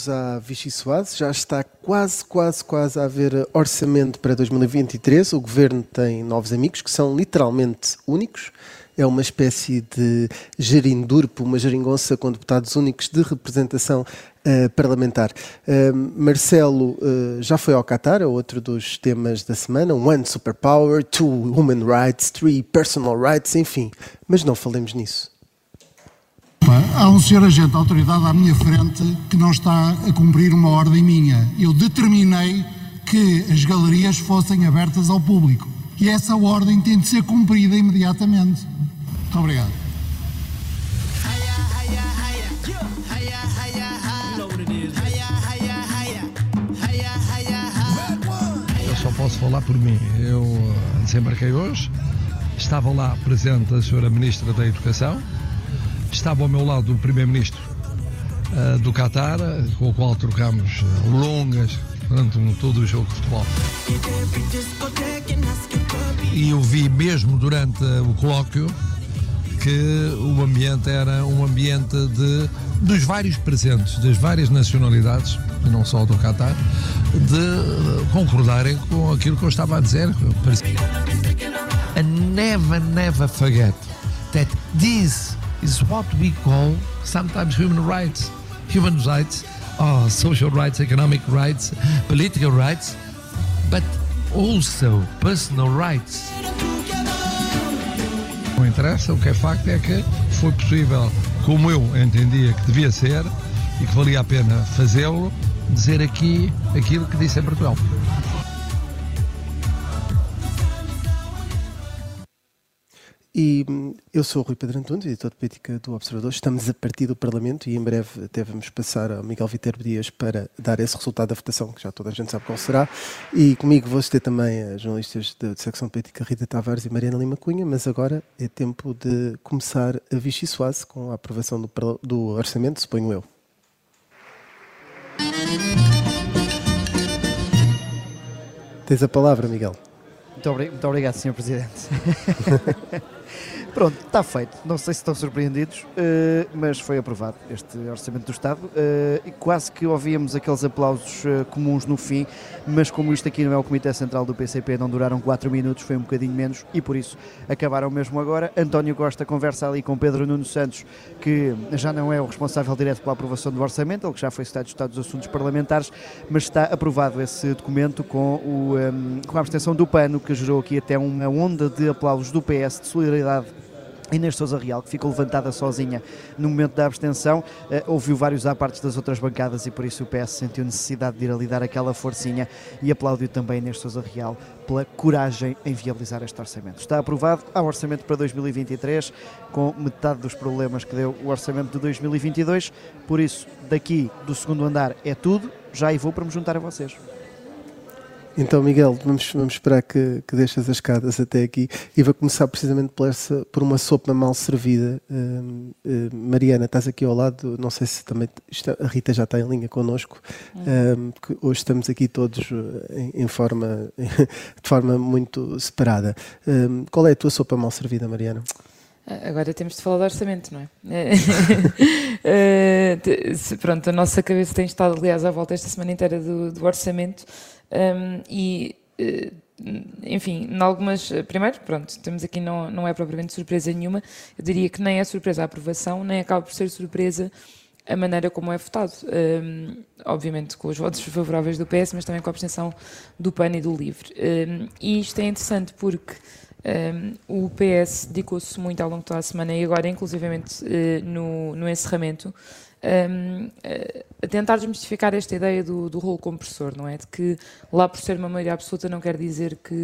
Bem-vindos à Vichy Soase. Já está quase, quase, quase a haver orçamento para 2023. O governo tem novos amigos que são literalmente únicos. É uma espécie de gerindurpo, uma geringonça com deputados únicos de representação uh, parlamentar. Uh, Marcelo uh, já foi ao Qatar, é outro dos temas da semana. One superpower, two human rights, three personal rights, enfim. Mas não falemos nisso. Há um senhor agente da autoridade à minha frente que não está a cumprir uma ordem minha. Eu determinei que as galerias fossem abertas ao público. E essa ordem tem de ser cumprida imediatamente. Muito obrigado. Eu só posso falar por mim. Eu desembarquei hoje. Estavam lá presente a senhora Ministra da Educação Estava ao meu lado o Primeiro-Ministro uh, do Qatar, com o qual trocámos longas durante todo o jogo de futebol. E eu vi mesmo durante o colóquio que o ambiente era um ambiente de, dos vários presentes, das várias nacionalidades, e não só do Qatar, de concordarem com aquilo que eu estava a dizer. A never, never forget that this is what we call sometimes human rights. Human rights are social rights, economic rights, political rights, but also personal rights. Não interessa, o que é facto é que foi possível, como eu entendia que devia ser e que valia a pena fazê-lo, dizer aqui aquilo que disse em Portugal. E hum, eu sou o Rui Pedro Antunes, editor de política do Observador. Estamos a partir do Parlamento e em breve até vamos passar ao Miguel Viterbo Dias para dar esse resultado da votação, que já toda a gente sabe qual será. E comigo vou ter também as jornalistas da secção política Rita Tavares e Mariana Lima Cunha, mas agora é tempo de começar a Vichy Soase com a aprovação do, do orçamento, suponho eu. Tens a palavra, Miguel. Muito, muito obrigado, Sr. Presidente. Pronto, está feito. Não sei se estão surpreendidos, uh, mas foi aprovado este Orçamento do Estado. Uh, e quase que ouvíamos aqueles aplausos uh, comuns no fim, mas como isto aqui não é o Comitê Central do PCP, não duraram 4 minutos, foi um bocadinho menos e por isso acabaram mesmo agora. António Costa conversa ali com Pedro Nuno Santos, que já não é o responsável direto pela aprovação do Orçamento, ele que já foi citado de Estado dos Assuntos Parlamentares, mas está aprovado esse documento com, o, um, com a abstenção do PANO, que gerou aqui até uma onda de aplausos do PS de solidariedade Inês Sousa Real, que ficou levantada sozinha no momento da abstenção, uh, ouviu vários à parte das outras bancadas e por isso o PS sentiu necessidade de ir ali dar aquela forcinha e aplaudiu também Inês Sousa Real pela coragem em viabilizar este orçamento. Está aprovado, há orçamento para 2023, com metade dos problemas que deu o orçamento de 2022, por isso daqui do segundo andar é tudo, já e vou para me juntar a vocês. Então, Miguel, vamos, vamos esperar que, que deixes as escadas até aqui e vou começar precisamente por, essa, por uma sopa mal servida. Uh, uh, Mariana, estás aqui ao lado, não sei se também isto, a Rita já está em linha connosco, uh, hoje estamos aqui todos em, em forma, de forma muito separada. qual é a tua sopa mal servida, Mariana? Agora temos de falar do orçamento, não é? pronto, a nossa cabeça tem estado, aliás, à volta esta semana inteira do, do orçamento. Um, e, eh, enfim, em algumas. Primeiro, pronto, temos aqui, não, não é propriamente surpresa nenhuma. Eu diria que nem é surpresa a aprovação, nem acaba por ser surpresa a maneira como é votado. Um, obviamente com os votos favoráveis do PS, mas também com a abstenção do PAN e do LIVRE. Um, e isto é interessante porque. Um, o PS dedicou-se muito ao longo de toda a semana e agora, inclusivamente, uh, no, no encerramento, um, a tentar desmistificar esta ideia do, do rolo compressor, não é? De que lá por ser uma maioria absoluta não quer dizer que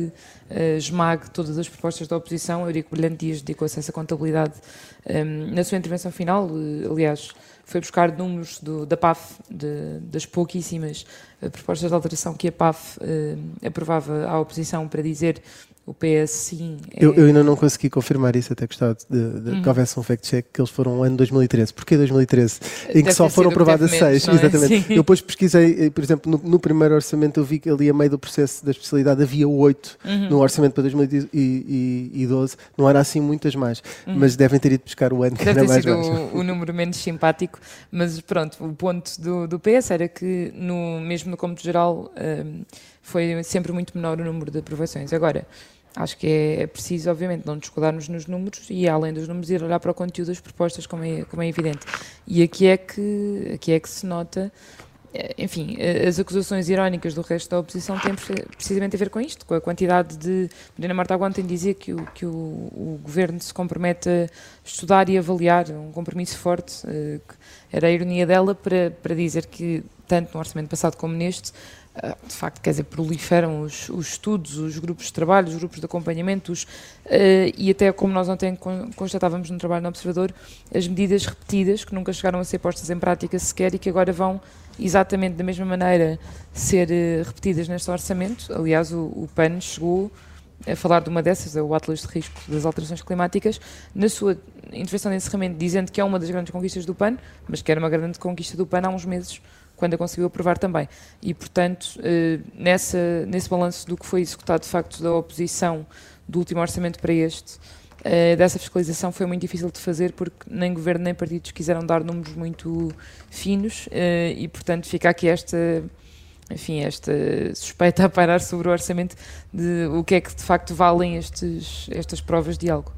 uh, esmague todas as propostas da oposição. Eurico Brilhante Dias dedicou-se a essa contabilidade um, na sua intervenção final, uh, aliás, foi buscar números do, da PAF, de, das pouquíssimas propostas de alteração que a PAF aprovava à oposição para dizer o PS sim. É... Eu, eu, ainda não consegui confirmar isso, até gostava de, de uhum. que houvesse um fact-check que eles foram no ano 2013. Porquê 2013? Em Deve que só foram aprovadas seis, é? exatamente. Sim. Eu depois pesquisei, eh, por exemplo, no, no, primeiro orçamento eu vi que ali a meio do processo da especialidade havia oito uhum. no orçamento para 2012, não era assim muitas mais, uhum. mas devem ter ido buscar o ano que Deve era mais sido o, o, número menos simpático, mas pronto, o ponto do, do PS era que no, mesmo no cômputo geral um, foi sempre muito menor o número de aprovações. Agora, Acho que é, preciso, obviamente, não descuidarmos nos números e, além dos números, ir olhar para o conteúdo das propostas, como é, como é evidente. E aqui é, que, aqui é que se nota, eh, enfim, eh, as acusações irónicas do resto da oposição têm precisamente a ver com isto, com a quantidade de. Marina Marta ontem dizia que, o, que o, o, governo se compromete a estudar e avaliar, um compromisso forte, eh, era a ironia dela para, para dizer que, tanto no orçamento passado como neste, de facto, quer dizer, proliferam os, os, estudos, os grupos de trabalho, os grupos de acompanhamento os, uh, e até como nós ontem constatávamos no trabalho no Observador, as medidas repetidas que nunca chegaram a ser postas em prática sequer e que agora vão exatamente da mesma maneira ser uh, repetidas neste orçamento. Aliás, o, o PAN chegou a falar de uma dessas, o Atlas de Risco das Alterações Climáticas, na sua intervenção de encerramento, dizendo que é uma das grandes conquistas do PAN, mas que era uma grande conquista do PAN há uns meses, quando a conseguiu aprovar também. E, portanto, eh, nessa, nesse balanço do que foi executado de facto da oposição do último orçamento para este, eh, dessa fiscalização foi muito difícil de fazer porque nem governo nem partidos quiseram dar números muito finos eh, e, portanto, fica aqui esta enfim, esta suspeita a pairar sobre o orçamento de o que é que de facto valem estes, estas provas de algo.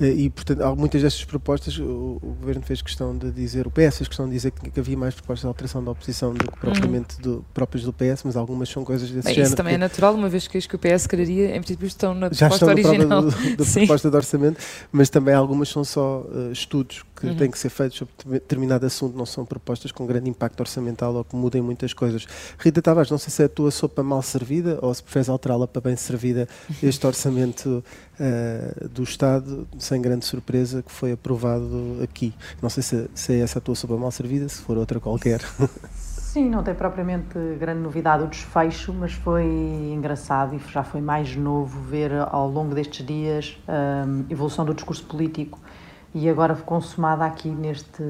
Eh, e, portanto, muitas destas propostas, o, o, Governo fez questão de dizer, o PS fez questão de dizer que, que havia mais propostas de alteração da oposição do que propriamente uhum. do, próprias do PS, mas algumas são coisas desse Bem, género. Isso também é natural, uma vez que as que o PS quereria, em princípio estão na Já proposta estão original. Na do, da proposta de orçamento, mas também algumas são só uh, estudos que uhum. têm que ser feitos sobre determinado assunto, não são propostas com grande impacto orçamental ou que mudem muitas coisas. Rita Tavares, não sei se é a tua sopa mal servida ou se preferes alterá-la para bem servida este orçamento uh, do Estado, sem grande surpresa, que foi aprovado aqui. Não sei se, se é essa a tua sopa mal servida, se for outra qualquer. Sim, não tem propriamente grande novidade o desfecho, mas foi engraçado e já foi mais novo ver ao longo destes dias a um, evolução do discurso político e agora consumada aqui neste,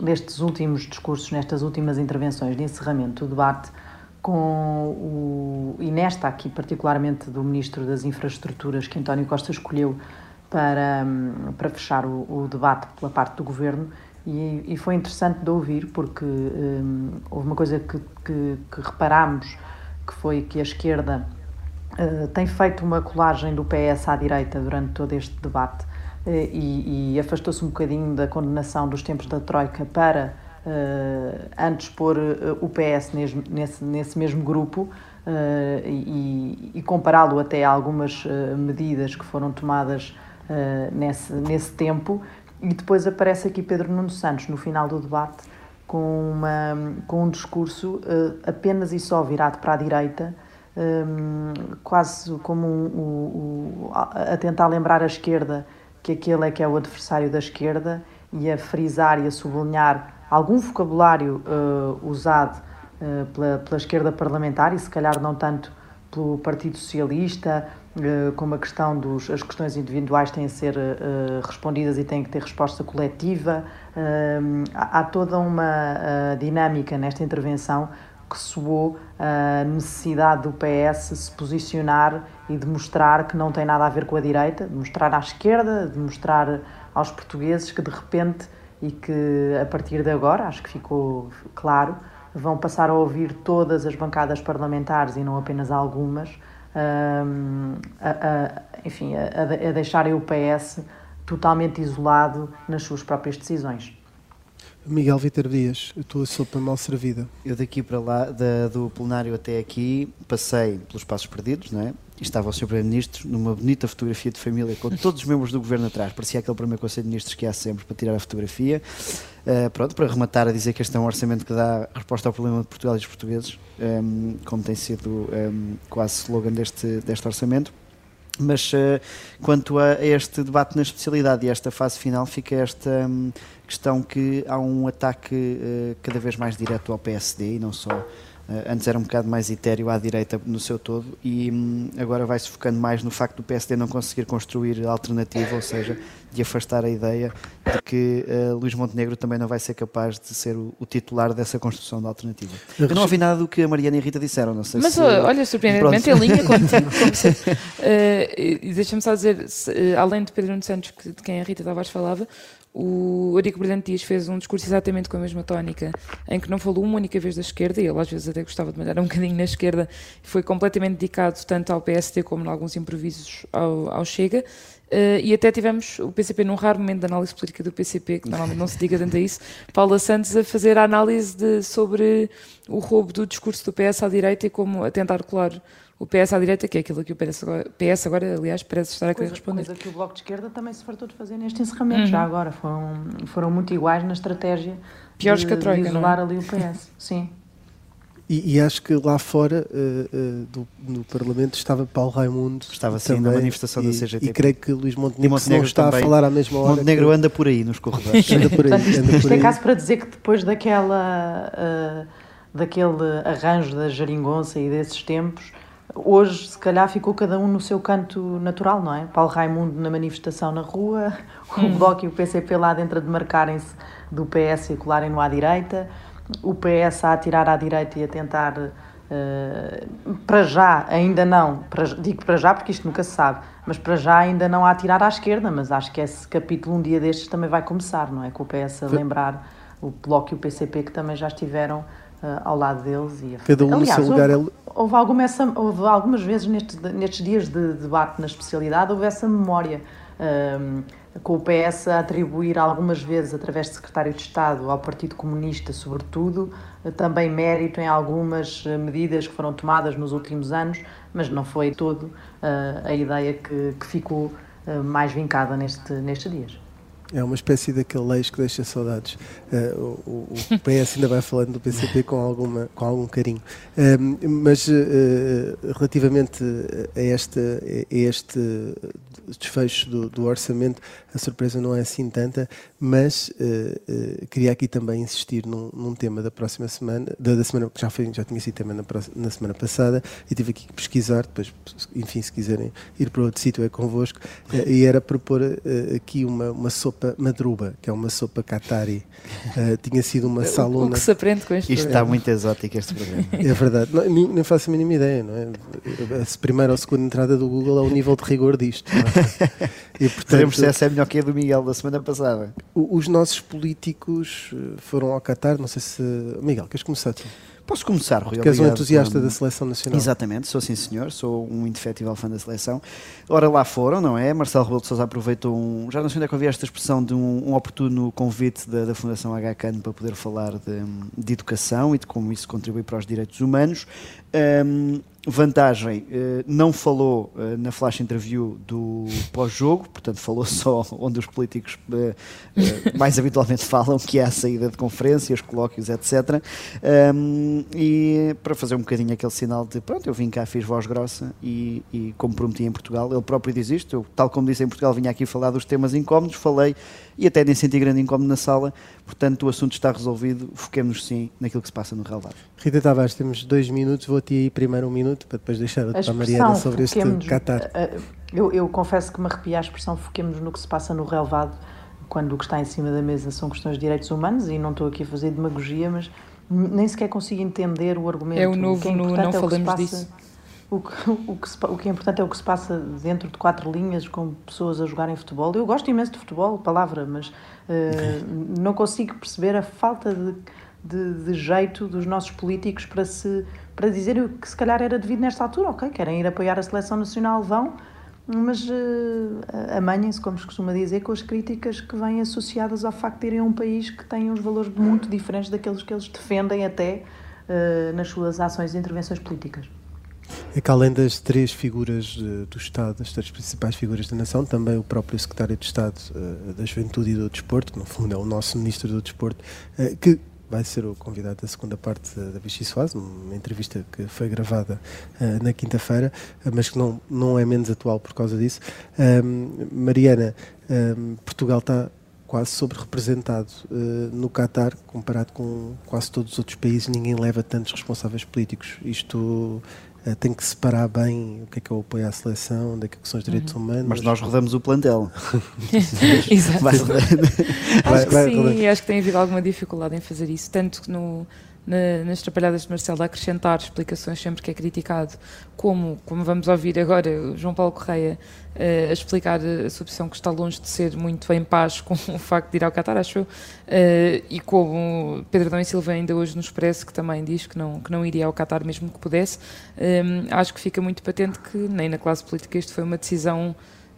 nestes últimos discursos, nestas últimas intervenções de encerramento do debate com o, e nesta aqui particularmente do Ministro das Infraestruturas que António Costa escolheu para, para fechar o, o debate pela parte do Governo. E, e foi interessante de ouvir porque um, houve uma coisa que, que, que reparámos que foi que a esquerda uh, tem feito uma colagem do PS à direita durante todo este debate uh, e, e afastou-se um bocadinho da condenação dos tempos da Troika para uh, antes pôr o PS nesse, nesse mesmo grupo e, e compará-lo até a algumas medidas que foram tomadas nesse, nesse tempo. E depois aparece aqui Pedro Nuno Santos no final do debate com, uma, com um discurso uh, apenas e só virado para a direita, um, quase como um, um, a tentar lembrar a esquerda que aquele é que é o adversário da esquerda e a frisar e a sublinhar algum vocabulário uh, usado uh, pela, pela esquerda parlamentar e se calhar não tanto pelo Partido Socialista eh, como a questão dos as questões individuais têm a ser uh, respondidas e têm que ter resposta coletiva uh, há, toda uma uh, dinâmica nesta intervenção que soou a necessidade do PS se posicionar e de mostrar que não tem nada a ver com a direita, de mostrar à esquerda, de mostrar aos portugueses que de repente e que a partir de agora, acho que ficou claro, vão passar a ouvir todas as bancadas parlamentares e não apenas algumas, a, enfim, a, a deixarem o PS totalmente isolado nas suas próprias decisões. Miguel Vítor Dias, a tua sopa mal servida. Eu daqui para lá, da, do plenário até aqui, passei pelos passos perdidos, não é? E estava o Sr. Primeiro-Ministro numa bonita fotografia de família com todos os membros do governo atrás. Parecia aquele primeiro Conselho de Ministros que há sempre para tirar a fotografia. Uh, pronto, para rematar a dizer que este é um orçamento que dá resposta ao problema de Portugal e dos portugueses, um, ehm, como tem sido um, ehm, quase slogan deste, deste orçamento. Mas uh, quanto a este debate na especialidade e esta fase final, fica esta um, questão que há um ataque uh, cada vez mais direto ao PSD e não só antes era um bocado mais etéreo à direita no seu todo e um, agora vai-se focando mais no facto do PSD não conseguir construir alternativa, ou seja, de afastar a ideia de que uh, Luís Montenegro também não vai ser capaz de ser o, o titular dessa construção de alternativa. Eu não ouvi nada do que a Mariana e a Rita disseram, não sei Mas se... olha, surpreendentemente em linha contigo. Uh, e deixa-me só dizer, se, além de Pedro Nuno Santos, que, de quem a Rita Tavares falava, o Eurico Brilhante Dias fez um discurso exatamente com a mesma tónica, em que não falou uma única vez da esquerda, e ele às vezes até gostava de mandar um bocadinho na esquerda, foi completamente dedicado tanto ao PSD como em alguns improvisos ao, ao Chega, Uh, e até tivemos o PCP num raro momento de análise política do PCP, que normalmente não se diga tanto a isso, Paula Santos a fazer a análise de, sobre o roubo do discurso do PS à direita e como a tentar colar o PS à direita, que é aquilo que o PS agora, PS agora aliás, parece estar a querer responder. Coisa que o Bloco de Esquerda também se fartou de fazer neste encerramento, uhum. já agora. Foram, foram muito iguais na estratégia Piores de, que a Troika, de isolar não é? ali o PS. Sim. E, e, acho que lá fora uh, uh, do, no Parlamento estava Paulo Raimundo. Estava sim na manifestação e, da CGT. E creio que Luís Montenegro, Montenegro não está também. a falar à mesma hora. Montenegro que... anda por aí nos corredores. anda por aí. Portanto, isto, anda por isto aí. é caso para dizer que depois daquela, uh, daquele arranjo da geringonça e desses tempos, hoje se calhar ficou cada um no seu canto natural, não é? Paulo Raimundo na manifestação na rua, o. Bloco e o PCP lá dentro a demarcarem-se do PS e colarem no à direita, o PS a atirar à direita e a tentar Uh, para já ainda não, para, digo para já porque isto nunca se sabe, mas para já ainda não há a tirar à esquerda, mas acho que esse capítulo um dia destes também vai começar, não é? Com o PS a lembrar o Bloco e o PCP que também já estiveram uh, ao lado deles. E a... Cada um Aliás, no seu lugar. Houve, houve, alguma essa, houve algumas vezes nestes, nestes dias de debate na especialidade, houve essa memória. Uh, com o PS a atribuir algumas vezes, através de secretário de Estado, ao Partido Comunista, sobretudo, também mérito em algumas eh, medidas que foram tomadas nos últimos anos, mas não foi todo uh, a ideia que, que ficou uh, mais vincada neste, nestes dias. É uma espécie daquele leite que deixa saudades. Uh, o, o, PS ainda vai falando do PCP com, alguma, com algum carinho. Uh, mas uh, relativamente a, esta, a este desfecho do, do, orçamento, a surpresa não é assim tanta, mas queria aqui também insistir num, num tema da próxima semana, da, da, semana que já, foi, já tinha sido tema na, na, semana passada, e tive aqui que pesquisar, depois, enfim, se quiserem ir para outro sítio é convosco, e era propor aqui uma, uma sopa madruba, que é uma sopa catari. Uh, tinha sido uma salona. O que se aprende com este Isto programa. está muito exótico este programa. É verdade, não, nem, faço a mínima ideia, não é? A primeira ou segunda entrada do Google é o nível de rigor disto. É? E, portanto, Podemos se essa é melhor que a do Miguel da semana passada. Os nossos políticos eh, foram ao Qatar, não sei se. Miguel, queres começar tu? Posso começar, Rui? Porque és um entusiasta da seleção nacional. Exatamente, sou sim senhor, sou um indefetível fã da seleção. Ora, lá foram, não é? Marcelo Rebelo de Sousa aproveitou um. Já não sei onde é que eu vi esta expressão de um, um oportuno convite da, da Fundação HCAN para poder falar de, de, educação e de como isso contribui para os direitos humanos. Um, Vantagem, eh, não falou eh, na flash interview do pós-jogo, portanto falou só onde os políticos eh, mais habitualmente falam, que é a saída de conferências, colóquios, etc. E para fazer um bocadinho aquele sinal de pronto, eu vim cá, fiz voz grossa e, e como prometi em Portugal, ele próprio diz isto, eu, tal como disse em Portugal, vinha aqui falar dos temas incómodos, falei e até nem senti grande incómodo na sala, portanto o assunto está resolvido, foquemos sim naquilo que se passa no relevado. Rita Tavares, temos dois minutos, vou-te aí primeiro um minuto para depois deixar a, a Mariana sobre este Qatar. Eh, eu, eu, confesso que me arrepia a expressão foquemos no que se passa no relevado, quando o que está em cima da mesa são questões de direitos humanos, e não estou aqui a fazer demagogia, mas nem sequer consigo entender o argumento. É o novo, o que é no, não é falamos passa, disso. O que, o, que se, o que é importante é o que se passa dentro de quatro linhas com pessoas a jogarem futebol. Eu gosto imenso de futebol, palavra, mas uh, não consigo perceber a falta de, de, de, jeito dos nossos políticos para, se, para dizer o que se calhar era devido nesta altura. Ok, querem ir apoiar a seleção nacional, vão, mas uh, amanhem-se, como se costuma dizer, com as críticas que vêm associadas ao facto de irem a um país que tem uns valores muito diferentes daqueles que eles defendem até uh, nas suas ações e intervenções políticas. É que além das três figuras uh, do Estado, as três principais figuras da nação, também o próprio Secretário de Estado da Juventude e do Desporto, que no fundo é o nosso Ministro do Desporto, que vai ser o convidado da segunda parte da Vichy Soares, uma entrevista que foi gravada na quinta-feira, mas que não, não é menos atual por causa disso. Mariana, Portugal está quase sobre-representado uh, no Qatar, comparado com quase todos os outros países, ninguém leva tantos responsáveis políticos. Isto uh, tem que separar bem o que é que é o apoio à seleção, onde é que são os direitos uhum. humanos. Mas nós rodamos o plantel. Exato. Vai, acho que vai, sim, acho que tem havido alguma dificuldade em fazer isso, tanto no na, nas trabalhadas de Marcelo a acrescentar explicações sempre que é criticado, como, como vamos ouvir agora o João Paulo Correia uh, a explicar a sua opção que está longe de ser muito em paz com o facto de ir ao Qatar, acho eu, uh, e como Pedro Dão e Silva ainda hoje nos expresso que também diz que não, que não iria ao Qatar mesmo que pudesse, um, eh, acho que fica muito patente que nem na classe política isto foi uma decisão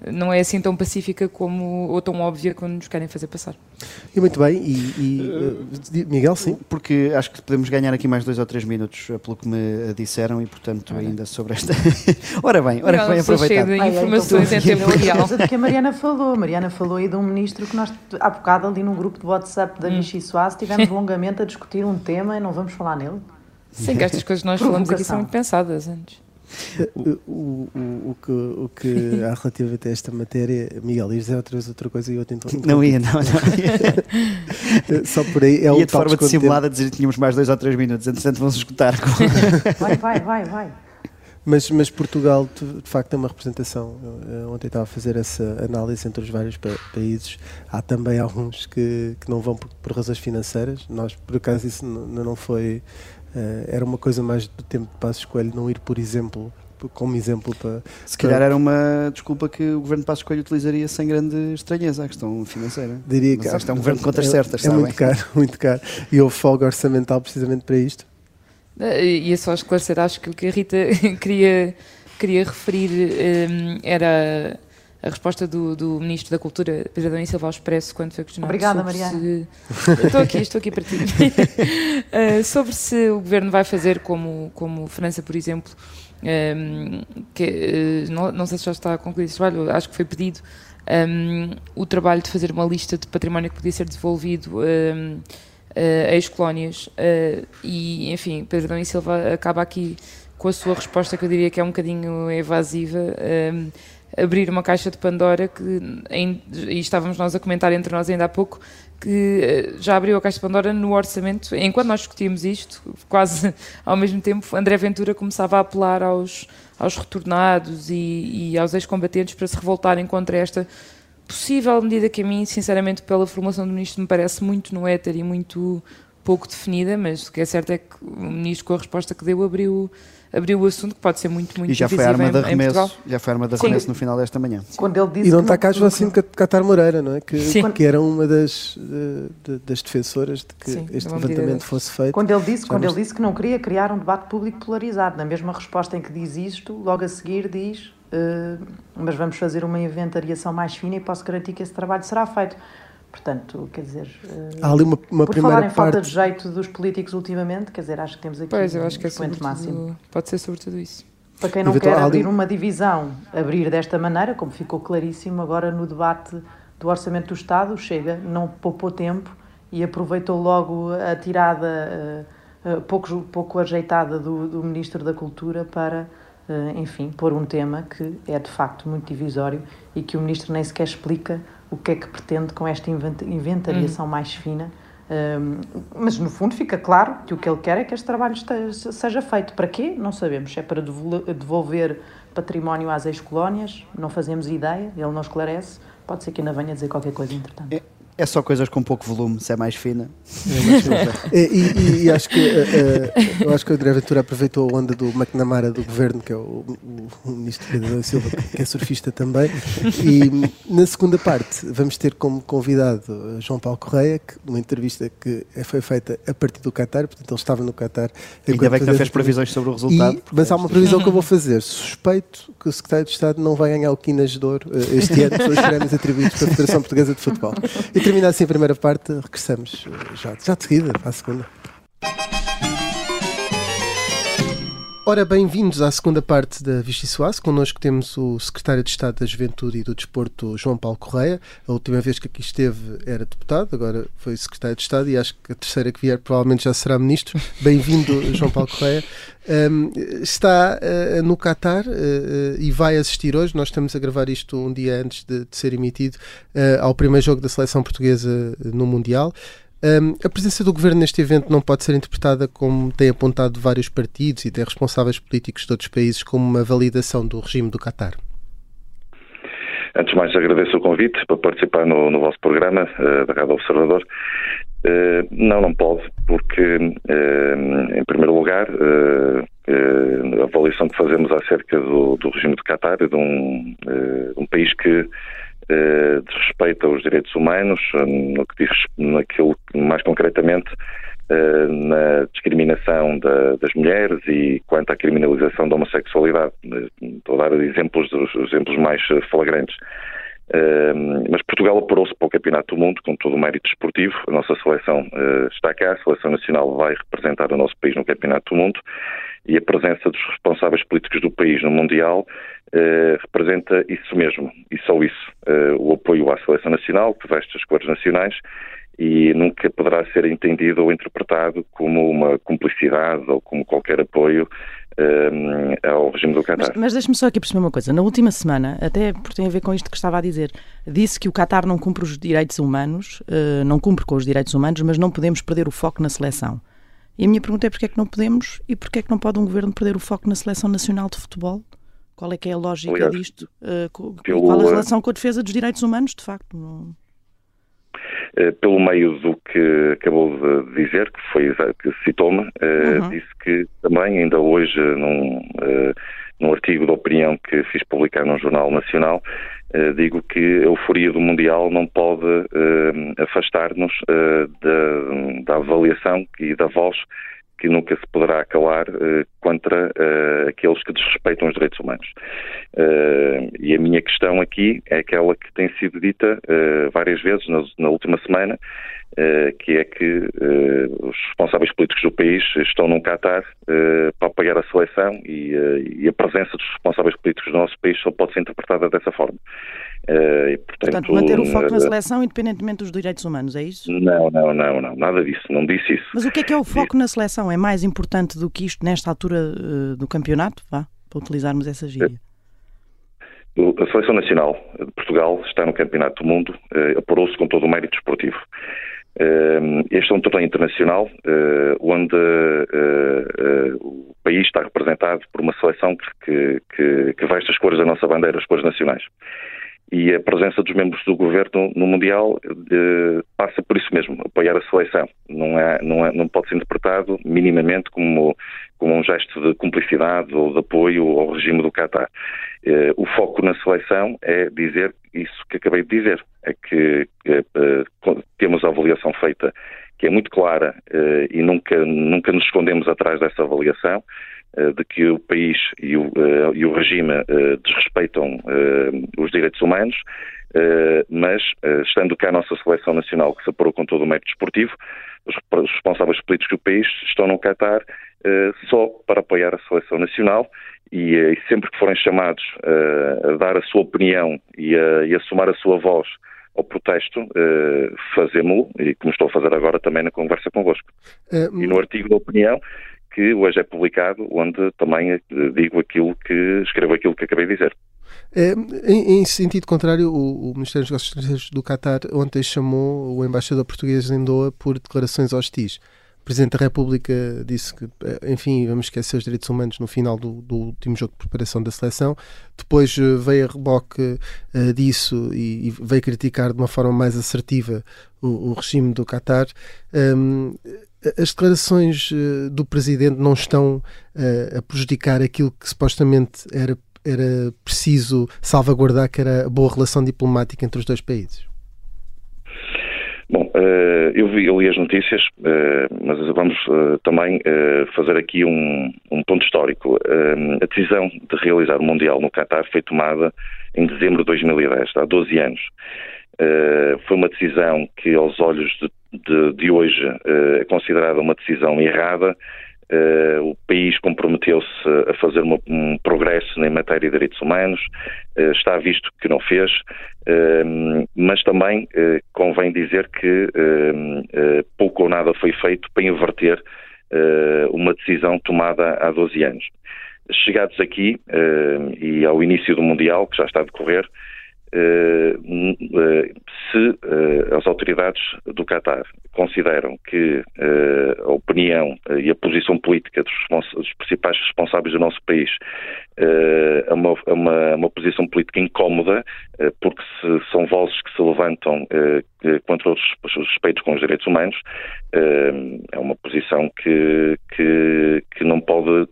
não é assim tão pacífica como ou tão óbvia quando nos querem fazer passar. E muito bem, e, e uh, Miguel, sim. Porque acho que podemos ganhar aqui mais dois ou três minutos eh, pelo que me disseram e portanto ainda sobre esta. ora bem, ora bem aproveitado. Cheio de informações em tempo real. do que a Mariana falou. A Mariana falou aí de um ministro que nós há bocado ali num grupo de WhatsApp da hum. Vichy Soares estivemos longamente a discutir um tema e não vamos falar nele. Sim, que estas coisas que nós falamos aqui são muito pensadas antes. O, o, o, que, o que há relativamente a esta matéria, Miguel, ias dizer outra vez outra coisa e eu tento. Não ia, não, não ia. Só por aí é ia o de forma dissimulada dizer que tínhamos mais dois ou três minutos, entretanto vamos escutar. vai, vai, vai, vai. Mas, mas Portugal, de facto, tem uma representação. Ontem estava a fazer essa análise entre os vários pa países. Há também alguns que, que não vão por, por razões financeiras. Nós, por acaso, isso não, não foi Uh, era uma coisa mais do tempo de Passos Coelho não ir, por exemplo, como exemplo para. Se calhar para... era uma desculpa que o governo de Passos Coelho utilizaria sem grande estranheza, a questão financeira. Diria que. Isto é um governo de contas é, certas, É muito caro, muito caro. E houve folga orçamental precisamente para isto. E é só esclarecer, acho que o que a Rita queria, queria referir um, era a resposta do, do Ministro da Cultura, Pedro Adão Silva, ao Expresso, quando foi questionado Obrigada, Mariana. Se... Estou aqui, estou aqui para ti. uh, sobre se o Governo vai fazer como, como França, por exemplo, um, ehm, que, uh, não, não sei se já está concluído esse trabalho, acho que foi pedido um, ehm, o trabalho de fazer uma lista de património que podia ser devolvido um, ehm, uh, a ex-colónias uh, e, enfim, Pedro Adão Silva acaba aqui com a sua resposta que eu diria que é um bocadinho evasiva abrir uma caixa de Pandora que, e estávamos nós a comentar entre nós ainda há pouco, que eh, já abriu a caixa de Pandora no orçamento. Enquanto nós discutíamos isto, quase ao mesmo tempo, André Ventura começava a apelar aos, aos retornados e, e aos ex-combatentes para se revoltarem contra esta possível medida que a mim, sinceramente, pela formação do ministro, me parece muito no éter e muito pouco definida, mas o que é certo é que o ministro, com a resposta que deu, abriu abriu o assunto que pode ser muito, muito e já foi arma de arremesso, já foi arma de arremesso no final desta manhã. Quando ele disse e não está cá Joacim Catar Moreira, não é? Que, que era uma das, de, das defensoras de que Sim, este levantamento fosse feito. Quando ele disse, quando ele disse que não queria criar um debate público polarizado, na mesma resposta em que diz isto, logo a seguir diz uh, mas vamos fazer uma inventariação mais fina e posso garantir que esse trabalho será feito. Portanto, quer dizer, Há ali uma, uma por primeira falar em parte... falta de jeito dos políticos ultimamente, quer dizer, acho que temos aqui pois, eu acho um que é máximo. Pode ser sobretudo isso. Para quem não quer abrir uma divisão, abrir desta maneira, como ficou claríssimo agora no debate do Orçamento do Estado, chega, não poupou tempo e aproveitou logo a tirada uh, uh, pouco, pouco ajeitada do, do Ministro da Cultura para, uh, enfim, pôr um tema que é de facto muito divisório e que o Ministro nem sequer explica o que é que pretende com esta inventariação uhum. mais fina. Um, mas no fundo fica claro que o que ele quer é que este trabalho esteja, seja feito. Para quê? Não sabemos. É para devolver património às ex-colónias, não fazemos ideia, ele não esclarece. Pode ser que ainda venha dizer qualquer coisa entretanto. É, é só coisas com pouco volume, se é mais fina. É e, e, e, acho que uh, eu acho que o André Ventura aproveitou a onda do McNamara do governo, que é o, o, o ministro Pedro Silva, que é surfista também. E na segunda parte vamos ter como convidado João Paulo Correia, que uma entrevista que foi feita a partir do Qatar, portanto ele estava no Qatar. Ainda bem que não fez previsões sobre o resultado. E, mas há uma previsão que eu vou fazer. Suspeito que o secretário de Estado não vai ganhar o Quinas de Ouro uh, este ano, são os prémios atribuídos pela Federação Portuguesa de Futebol. E termina assim a primeira parte, regressamos já, já de seguida, a segunda. Ora, bem-vindos à segunda parte da Vichy Soase. Connosco temos o Secretário de Estado da Juventude e do Desporto, João Paulo Correia. A última vez que aqui esteve era deputado, agora foi Secretário de Estado e acho que a terceira que vier provavelmente já será Ministro. Bem-vindo, João Paulo Correia. Um, está uh, no Qatar uh, uh, e vai assistir hoje. Nós estamos a gravar isto um dia antes de, de ser emitido ao primeiro jogo da seleção portuguesa no Mundial. Um, a presença do governo neste evento não pode ser interpretada como tem apontado vários partidos e até responsáveis políticos de outros países como uma validação do regime do Qatar. Antes de mais, agradeço o convite para participar no, no vosso programa uh, da Rádio Observador. Uh, não, não pode, porque, uh, em primeiro lugar, a avaliação que fazemos acerca do, do regime do Qatar, de um, um país que eh, desrespeito aos direitos humanos, no que diz, naquilo mais concretamente eh, na discriminação da, das mulheres e quanto à criminalização da homossexualidade. Estou a dar exemplos dos exemplos mais flagrantes. Mas Portugal apurou-se para o Campeonato do Mundo com todo o mérito esportivo. A nossa seleção uh, está cá, a seleção nacional vai representar o nosso país no Campeonato do Mundo e a presença dos responsáveis políticos do país no Mundial uh, representa isso mesmo, e só isso. o apoio à seleção nacional, que veste as cores nacionais, e nunca poderá ser entendido ou interpretado como uma cumplicidade ou como qualquer apoio ao regime do Qatar. Mas, mas deixe-me só aqui perceber uma coisa. Na última semana, até porque tem a ver com isto que estava a dizer, disse que o Qatar não cumpre os direitos humanos, uh, não cumpre com os direitos humanos, mas não podemos perder o foco na seleção. E a minha pergunta é porque é que não podemos e porque é que não pode um governo perder o foco na seleção nacional de futebol? Qual é que é a lógica Aliás, disto? Uh, qual a relação com a defesa dos direitos humanos, de facto? Não... Eh, pelo meio do que acabou de dizer, que foi que citou-me, eh, uhum. disse que também, ainda hoje, num, eh, num artigo de opinião que fiz publicar num jornal nacional, digo que a euforia do Mundial não pode afastar-nos da, da avaliação e da voz que nunca se poderá calar uh, contra uh, aqueles que desrespeitam os direitos humanos. Uh, e a minha questão aqui é aquela que tem sido dita várias vezes na, na última semana, que é que os responsáveis políticos do país estão num Qatar para apoiar a seleção e, e, a presença dos responsáveis políticos do nosso país só pode ser interpretada dessa forma. E, portanto, portanto, manter o foco na eh, seleção independentemente dos direitos humanos, é isso? Não, não, não, não, nada disso, não disse isso. Mas o que é que é o foco na seleção? É mais importante do que isto nesta altura do campeonato? Vá, para utilizarmos essa gíria. A Seleção Nacional de Portugal está no Campeonato do Mundo, apurou-se com todo o mérito esportivo. Uh, este é um torneio internacional uh, onde o país está representado por uma seleção que, que, que veste as cores da nossa bandeira, as cores nacionais e a presença dos membros do governo no Mundial eh, passa por isso mesmo, apoiar a seleção. Não, é, não, é, não pode ser interpretado minimamente como, como um gesto de cumplicidade ou de apoio ao regime do Qatar. Eh, o foco na seleção é dizer isso que acabei de dizer, é que eh, temos a avaliação feita que é muito clara e nunca, nunca nos escondemos atrás dessa avaliação eh, de que o país e o, uh, e o regime desrespeitam os direitos humanos, mas estando cá a nossa seleção nacional, que se apurou com todo o mérito desportivo, os, os responsáveis políticos do país estão no Qatar só para apoiar a seleção nacional e, e sempre que forem chamados a dar a sua opinião e a, e a somar a sua voz ao protesto, uh, fazemos-lo, e como estou a fazer agora também na conversa convosco. Uh, e no artigo da opinião, que hoje é publicado, onde também eh, digo aquilo que escrevo aquilo que acabei de dizer. É, em, em, sentido contrário, o, o, Ministério dos Negócios Estrangeiros do Qatar ontem chamou o embaixador português em Doha por declarações hostis. Presidente da República disse que, eh, enfim, vamos esquecer os direitos humanos no final do, do último jogo de preparação da seleção. Depois eh, veio a reboque uh, disso e, e, veio criticar de uma forma mais assertiva o, o regime do Qatar. Um, as declarações do Presidente não estão uh, a prejudicar aquilo que supostamente era, era preciso salvaguardar, que era a boa relação diplomática entre os dois países? Uh, eu vi ali as notícias, mas vamos também fazer aqui um, um ponto histórico. a decisão de realizar o Mundial no Qatar foi tomada em dezembro de 2010, há 12 anos. foi uma decisão que, aos olhos de de, de hoje é considerada uma decisão errada, o país comprometeu-se a fazer uma, um progresso em matéria de direitos humanos, uh, está visto que não fez, uh, mas também convém dizer que pouco ou nada foi feito para inverter uma decisão tomada há 12 anos. Chegados aqui e ao início do Mundial, que já está a decorrer, eh, eh, se eh, as autoridades do Qatar consideram que a opinião e a posição política dos, principais responsáveis do nosso país é uma, é uma, uma, posição política incómoda, porque se, são vozes que se levantam contra os respeitos com os direitos humanos, é uma posição que, que, que não pode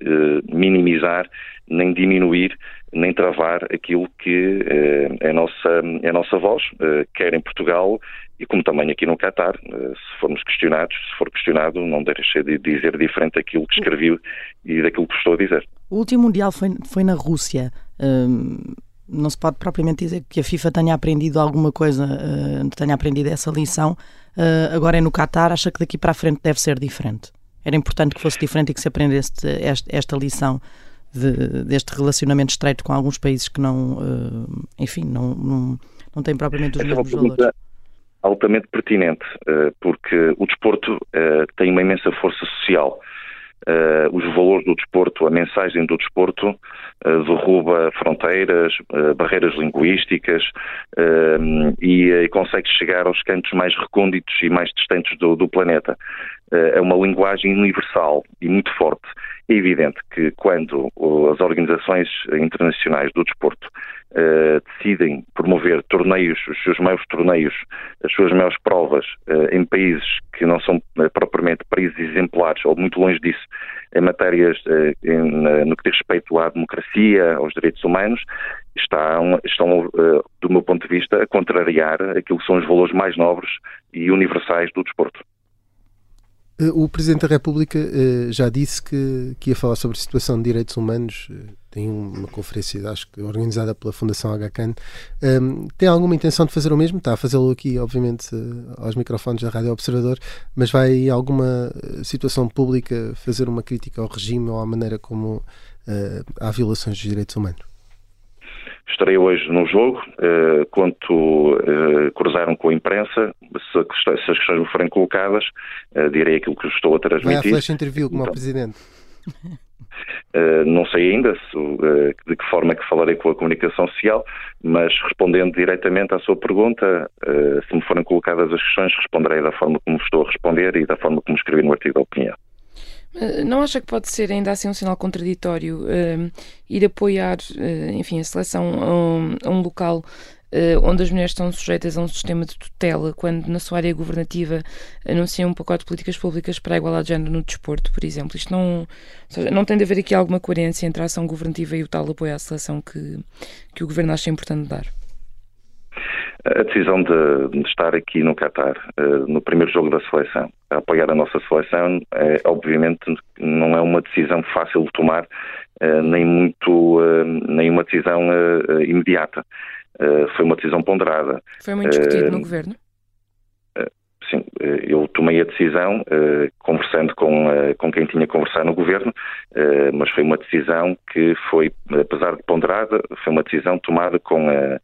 minimizar nem diminuir nem travar aquilo que eh, é, a nossa, é a nossa voz, eh, quer em Portugal e como também aqui no Qatar. Eh, se formos questionados, se for questionado, não deixe de dizer diferente daquilo que escrevi e daquilo que estou a dizer. O último Mundial foi, foi na Rússia. Hum, não se pode propriamente dizer que a FIFA tenha aprendido alguma coisa, uh, tenha aprendido essa lição. Uh, agora é no Qatar, acha que daqui para a frente deve ser diferente? Era importante que fosse diferente e que se aprendesse esta, esta lição de, deste relacionamento estreito com alguns países que não, uh, enfim, não, não, não têm propriamente os Essa é mesmos é valores? Altamente pertinente, uh, porque o desporto uh, tem uma imensa força social. os valores do desporto, a mensagem do desporto derruba fronteiras, barreiras linguísticas e, e, consegue chegar aos cantos mais recônditos e mais distantes do, do planeta. é uma linguagem universal e muito forte é evidente que quando as organizações internacionais do desporto uh, decidem promover torneios, os seus maiores torneios, as suas maiores provas uh, em países que não são uh, propriamente países exemplares ou muito longe disso, em matérias em, no que diz respeito à democracia, aos direitos humanos, estão, estão do meu ponto de vista, a contrariar aquilo que são os valores mais nobres e universais do desporto. Eh, o Presidente da República uh, já disse que, que, ia falar sobre a situação de direitos humanos. Uh, tem uma conferência, acho que organizada pela Fundação HCAN. Ehm, tem alguma intenção de fazer o mesmo? Está a fazê-lo aqui, obviamente, aos microfones da Rádio Observador, mas vai em alguma situação pública fazer uma crítica ao regime ou à maneira como há violações dos direitos humanos? Estarei hoje no jogo, uh, quanto uh, cruzaram com a imprensa, se, se, as questões me forem colocadas, uh, direi aquilo que estou a transmitir. Vai à flash interview como então, Presidente. Não sei ainda se, de que forma é que falarei com a comunicação social, mas respondendo diretamente à sua pergunta, se me forem colocadas as questões, responderei da forma como estou a responder e da forma como escrevi no artigo da opinião. Eh, não acha que pode ser ainda assim um sinal contraditório uh, ir apoiar, uh, enfim, a seleção a um, a um local uh, onde as mulheres estão sujeitas a um sistema de tutela, quando na sua área governativa anunciam um pacote de políticas públicas para a igualdade de género no desporto, por exemplo? Isto não, seja, não tem de haver aqui alguma coerência entre a ação governativa e o tal apoio à seleção que, que o governo acha importante dar? A decisão de, de estar aqui no Qatar, uh, no primeiro jogo da seleção, a apoiar a nossa seleção, é, obviamente não é uma decisão fácil de tomar, uh, nem muito, uh, nem uma decisão imediata. foi uma decisão ponderada. Foi muito discutido no governo? Sim, eu tomei a decisão conversando com, com quem tinha conversado no governo, mas foi uma decisão que foi, apesar de ponderada, foi uma decisão tomada com a eh,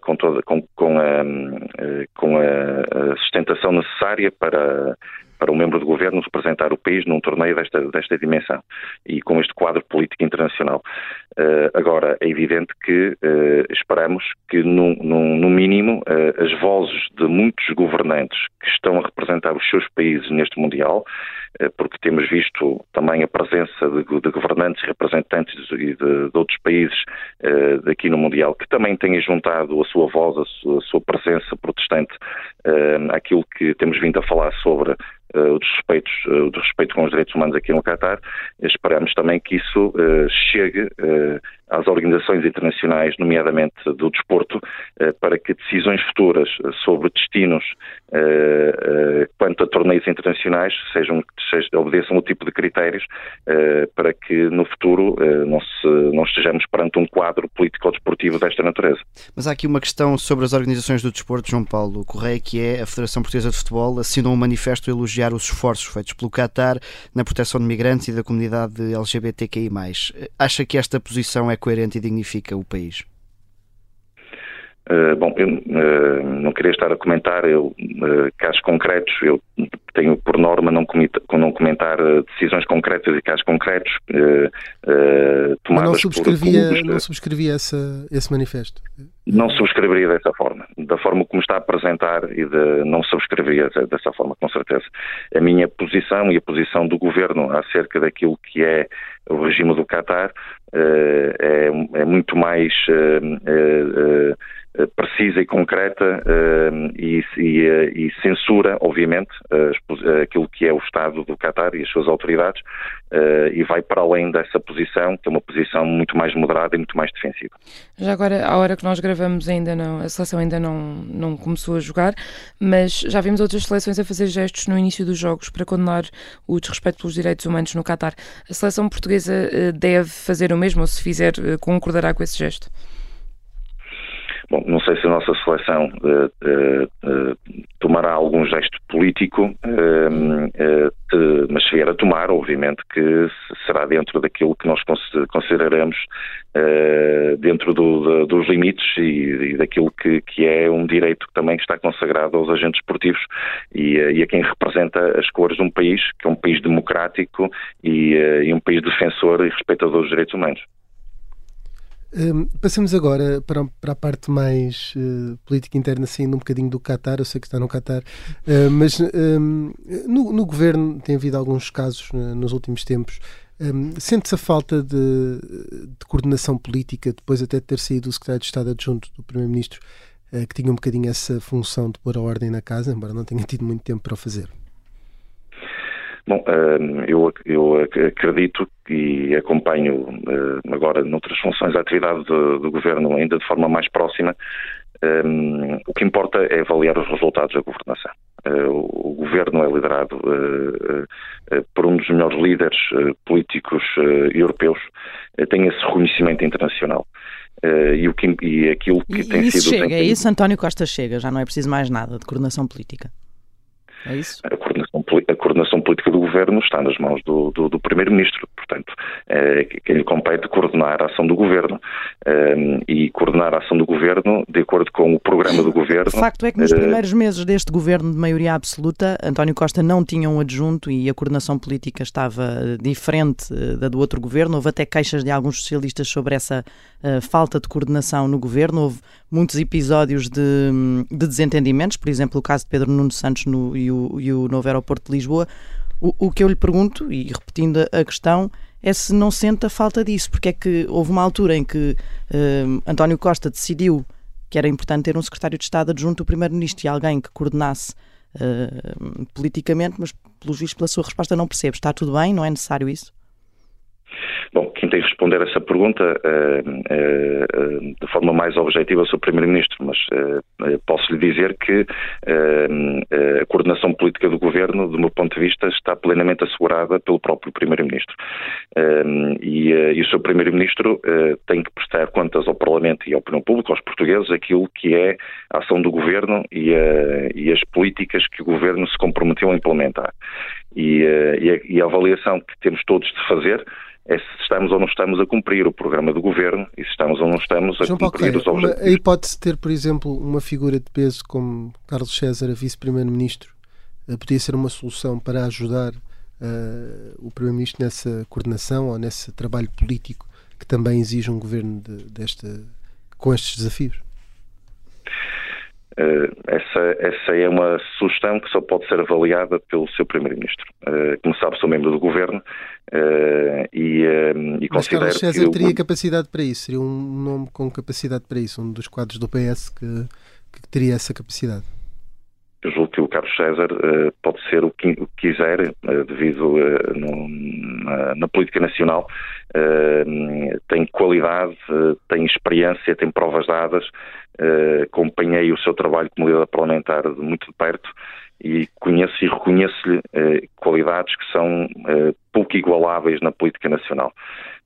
com, toda, com, com, a, eh, com a sustentação necessária para, para um membro do governo representar o país num torneio desta, desta dimensão e com este quadro político internacional. Uh, agora, é evidente que uh, esperamos que, no, no, no mínimo, uh, as vozes de muitos governantes que estão a representar os seus países neste Mundial, porque temos visto também a presença de, de governantes e representantes de, de, de outros países aqui no Mundial, que também têm juntado a sua voz, a sua, a sua presença protestante àquilo que temos vindo a falar sobre uh, o, desrespeito, uh, o desrespeito com os direitos humanos aqui no Qatar. Esperamos também que isso uh, chegue às organizações internacionais, nomeadamente do desporto, para que decisões futuras sobre destinos quanto a torneios internacionais sejam, sejam, obedeçam o tipo de critérios para que no futuro não, se, estejamos perante um quadro político-desportivo desta natureza. Mas há aqui uma questão sobre as organizações do desporto, João Paulo Correia, que é a Federação Portuguesa de Futebol assinou um manifesto a elogiar os esforços feitos pelo Qatar na proteção de migrantes e da comunidade LGBTQI+. Acha que esta posição é coerente e dignifica o país? Uh, bom, eu uh, não queria estar a comentar eu, uh, casos concretos, eu tenho por norma não, comita, não comentar decisões concretas e casos concretos tomadas Mas não subscrevia, por não subscrevia essa, esse manifesto? Não subscreveria dessa forma, da forma como está a apresentar e de, não subscreveria dessa forma, com certeza. A minha posição e a posição do Governo acerca daquilo que é o regime do Qatar é, é muito mais eh, precisa e concreta e, e, e, censura, obviamente, aquilo que é o Estado do Qatar e as suas autoridades e vai para além dessa posição, que é uma posição muito mais moderada e muito mais defensiva. Já agora, à hora que nós gravamos, ainda não, a seleção ainda não, não começou a jogar, mas já vimos outras seleções a fazer gestos no início dos jogos para condenar o desrespeito pelos direitos humanos no Qatar. A seleção portuguesa deve fazer o mesmo ou, se fizer, concordará com esse gesto? Bom, não sei se a nossa seleção uh, uh, tomará algum gesto político, mas se vier a tomar, obviamente que será dentro daquilo que nós consideraremos dentro do, dos limites e, e daquilo que, que, é um direito que também está consagrado aos agentes esportivos e, e, a quem representa as cores de um país, que é um país democrático e, e um país defensor e respeitador dos direitos humanos. Um, passamos agora para, para a parte mais uh, política interna, saindo um bocadinho do Qatar. Eu sei que está no Qatar, uh, mas um, no, no, governo tem havido alguns casos uh, nos últimos tempos. Um, Sente-se a falta de, de, coordenação política, depois até de ter saído o secretário de Estado adjunto do Primeiro-Ministro, que tinha um bocadinho essa função de pôr a ordem na casa, embora não tenha tido muito tempo para o fazer? Bom, eu, eu acredito e acompanho agora noutras funções a atividade do, do governo ainda de forma mais próxima. o que importa é avaliar os resultados da governação. Uh, o governo é liderado uh, por um dos melhores líderes políticos europeus, tem esse reconhecimento internacional. e, o que, e aquilo que e, tem isso sido. Chega, é isso, António Costa chega, já não é preciso mais nada de coordenação política. É isso? A coordenação, a coordenação política do governo está nas mãos do, do, do Primeiro-Ministro. Portanto, é, quem lhe compete coordenar a ação do governo é, e coordenar a ação do governo de acordo com o programa do governo. O facto é que nos é, primeiros meses deste governo de maioria absoluta, António Costa não tinha um adjunto e a coordenação política estava diferente eh, da do outro governo. Houve até queixas de alguns socialistas sobre essa falta de coordenação no governo. Houve muitos episódios de, de desentendimentos, por exemplo, o caso de Pedro Nuno Santos no, e, o, e o novo aeroporto de Lisboa. O, o, que eu lhe pergunto, e repetindo a questão, é se não sente a falta disso, porque é que houve uma altura em que uh, António Costa decidiu que era importante ter um secretário de Estado adjunto ao Primeiro-Ministro e alguém que coordenasse uh, politicamente, mas, pelos vistos, pela sua resposta, não percebe. Está tudo bem? Não é necessário isso? Bom, quem tem que responder essa pergunta uh, uh, de forma mais objetiva sou o Primeiro-Ministro, mas posso lhe dizer que a coordenação política do Governo, do meu ponto de vista, está plenamente assegurada pelo próprio Primeiro-Ministro. E, o seu Primeiro-Ministro tem que prestar contas ao Parlamento e à opinião pública, aos portugueses, aquilo que é a ação do Governo e as políticas que o Governo se comprometeu a implementar. E, e, a, e a avaliação que temos todos de fazer é se estamos ou não estamos a cumprir o programa do governo e se estamos ou não estamos a João cumprir Paulo, os objetivos. a hipótese de ter, por exemplo, uma figura de peso como Carlos César, vice-primeiro-ministro, eh, podia ser uma solução para ajudar uh, o primeiro-ministro nessa coordenação ou nesse trabalho político que também exige um governo de, desta, com estes desafios? Uh, essa, essa é uma sugestão que só pode ser avaliada pelo seu Primeiro-Ministro. Como sabe, sou membro do Governo uh, e, e Mas Carlos César que teria capacidade para isso? Seria um nome com capacidade para isso? Um dos quadros do PS que, que teria essa capacidade? Eu julgo que o Carlos César pode ser o que quiser, devido no, na, na, política nacional, tem qualidade, tem experiência, tem provas dadas, acompanhei o seu trabalho como líder parlamentar de muito de perto e conheço e reconheço-lhe qualidades que são pouco igualáveis na política nacional.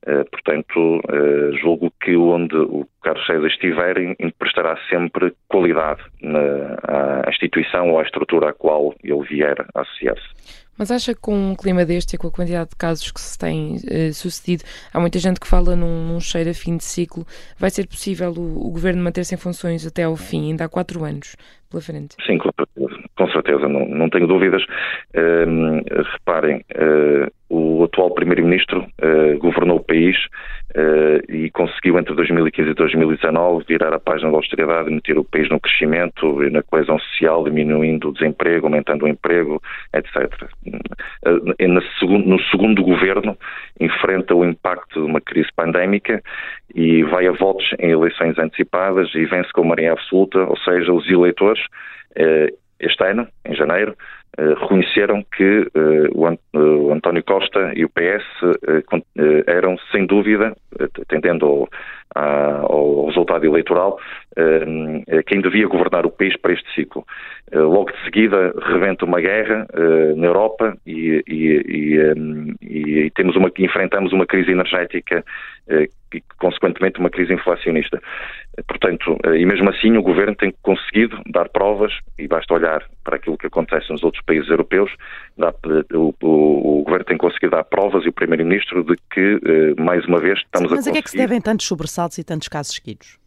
Eh, portanto, eh, julgo que onde o Carlos César estiver, emprestará sempre qualidade na, à instituição ou à estrutura à qual ele vier a associar-se. Mas acha que com um clima deste e com a quantidade de casos que se tem uh, sucedido, há muita gente que fala num, num, cheiro a fim de ciclo, vai ser possível o, o governo manter-se em funções até ao fim, ainda há quatro anos pela frente? Sim, com certeza, com certeza não, não tenho dúvidas. Uh, reparem, uh, o atual Primeiro-Ministro uh, governou o país uh, e conseguiu entre 2015 e 2019 virar a página da austeridade meter o país no crescimento e na coesão social, diminuindo o desemprego, aumentando o emprego, etc. Uh, segundo, no segundo governo enfrenta o impacto de uma crise pandémica e vai a votos em eleições antecipadas e vence com maioria absoluta, ou seja, os eleitores este ano, em janeiro, eh, reconheceram que eh, o António Costa e o PS eh, eram, sem dúvida, atendendo ao, ao resultado eleitoral, quem devia governar o país para este ciclo. Logo de seguida, rebenta uma guerra na Europa e, e, e, e temos uma, enfrentamos uma crise energética e, consequentemente, uma crise inflacionista. Portanto, e mesmo assim o governo tem conseguido dar provas, e basta olhar para aquilo que acontece nos outros países europeus, dá, o, o, o, governo tem conseguido dar provas e o primeiro-ministro de que, eh, mais uma vez, estamos Mas a conseguir... Mas a que é que se devem tantos sobressaltos e tantos casos seguidos?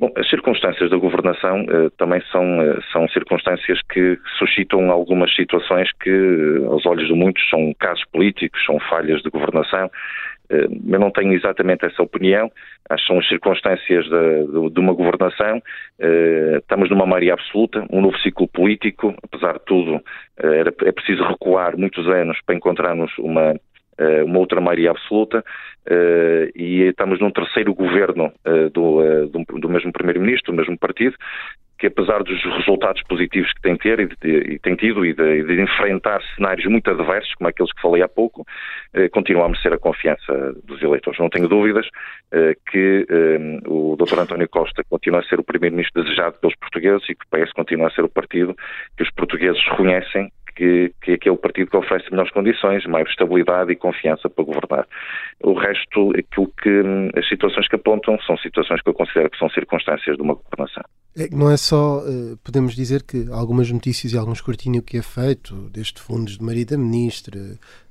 Bom, as circunstâncias da governação uh, também são, uh, são circunstâncias que suscitam algumas situações que, uh, aos olhos de muitos, são casos políticos, são falhas de governação. Eu não tenho exatamente essa opinião. Acho que são as circunstâncias de, uma governação. Estamos numa maioria absoluta, um novo ciclo político. Apesar de tudo, era, é preciso recuar muitos anos para encontrarmos uma, eh, uma outra maioria absoluta, eh, e estamos num terceiro governo eh, do, do, mesmo primeiro-ministro, do mesmo partido, que apesar dos resultados positivos que tem, ter e, de, e tem tido e de, de, enfrentar cenários muito adversos, como aqueles que falei há pouco, eh, continua a merecer a confiança dos eleitores. Não tenho dúvidas eh, que eh, o Dr. António Costa continua a ser o primeiro-ministro desejado pelos portugueses e que o PS continua a ser o partido que os portugueses reconhecem que, que é partido que oferece melhores condições, maior estabilidade e confiança para governar. O resto, aquilo que hum, as situações que apontam são situações que eu considero que são circunstâncias de uma governação. É, não é só, eh, podemos dizer que algumas notícias e algum escrutínio que é feito, desde fundos de marido da ministra,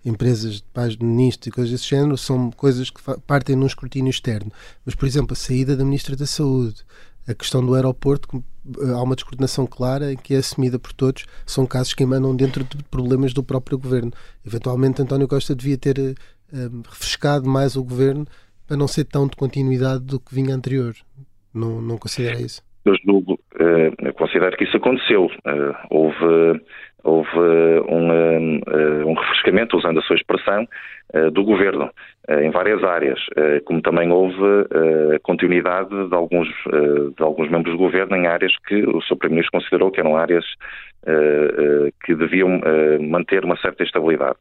empresas de pais de ministro e coisas desse género, são coisas que partem num escrutínio externo. Mas, por exemplo, a saída da ministra da Saúde, a questão do aeroporto, eh, há uma descoordenação clara que é assumida por todos, são casos que emanam dentro de problemas do próprio governo. Eventualmente, António Costa devia ter um, eh, refrescado mais o governo para não ser tão de continuidade do que vinha anterior. Não, não considera isso? Eu julgo, considero que isso aconteceu. Houve houve um, um, refrescamento, usando a sua expressão, do governo em várias áreas, como também houve continuidade de alguns, de alguns membros do governo em áreas que o Sr. Primeiro-Ministro considerou que eram áreas que deviam manter uma certa estabilidade.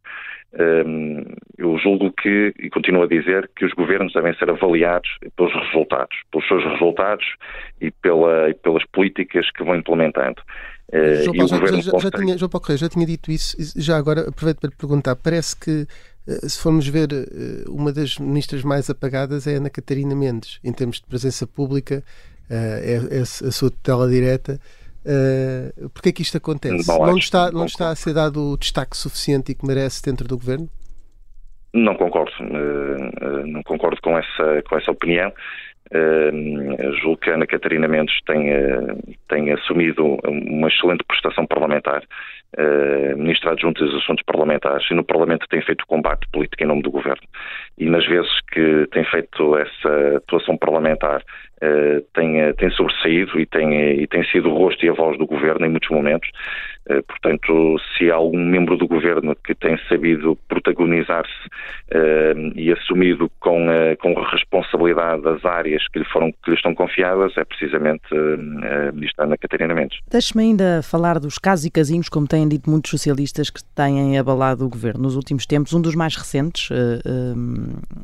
Eu julgo que, e continuo a dizer, que os governos devem ser avaliados pelos resultados, pelos seus resultados e, pela, e pelas políticas que vão implementando. Uh, João, Paulo, já, já, já, tinha, João Paulo Correia já tinha dito isso. Já agora aproveito para lhe perguntar: parece que, uh, se formos ver, uh, uma das ministras mais apagadas é Ana Catarina Mendes, em termos de presença pública, é, é, a sua tutela direta. Uh, Porquê é que isto acontece? Não, não está, não está a ser dado o destaque suficiente e que merece dentro do governo? Não concordo, não concordo com essa, com essa opinião. Uh, julgo que a Ana Catarina Mendes tem, tem assumido uma excelente prestação parlamentar, uh, Ministra Adjunta dos Assuntos Parlamentares, e no Parlamento tem feito combate político em nome do Governo. E nas vezes que tem feito essa atuação parlamentar, uh, tem, tem sobressaído e tem, e tem sido o rosto e a voz do Governo em muitos momentos. Eh, portanto, se há algum membro do governo que tem sabido protagonizar-se uh, e assumido com, uh, com responsabilidade as áreas que lhe, foram, que lhe estão confiadas, é precisamente uh, a ministra Ana Catarina Mendes. Deixe-me ainda falar dos casos e casinhos, como têm dito muitos socialistas que têm abalado o governo nos últimos tempos. Um dos mais recentes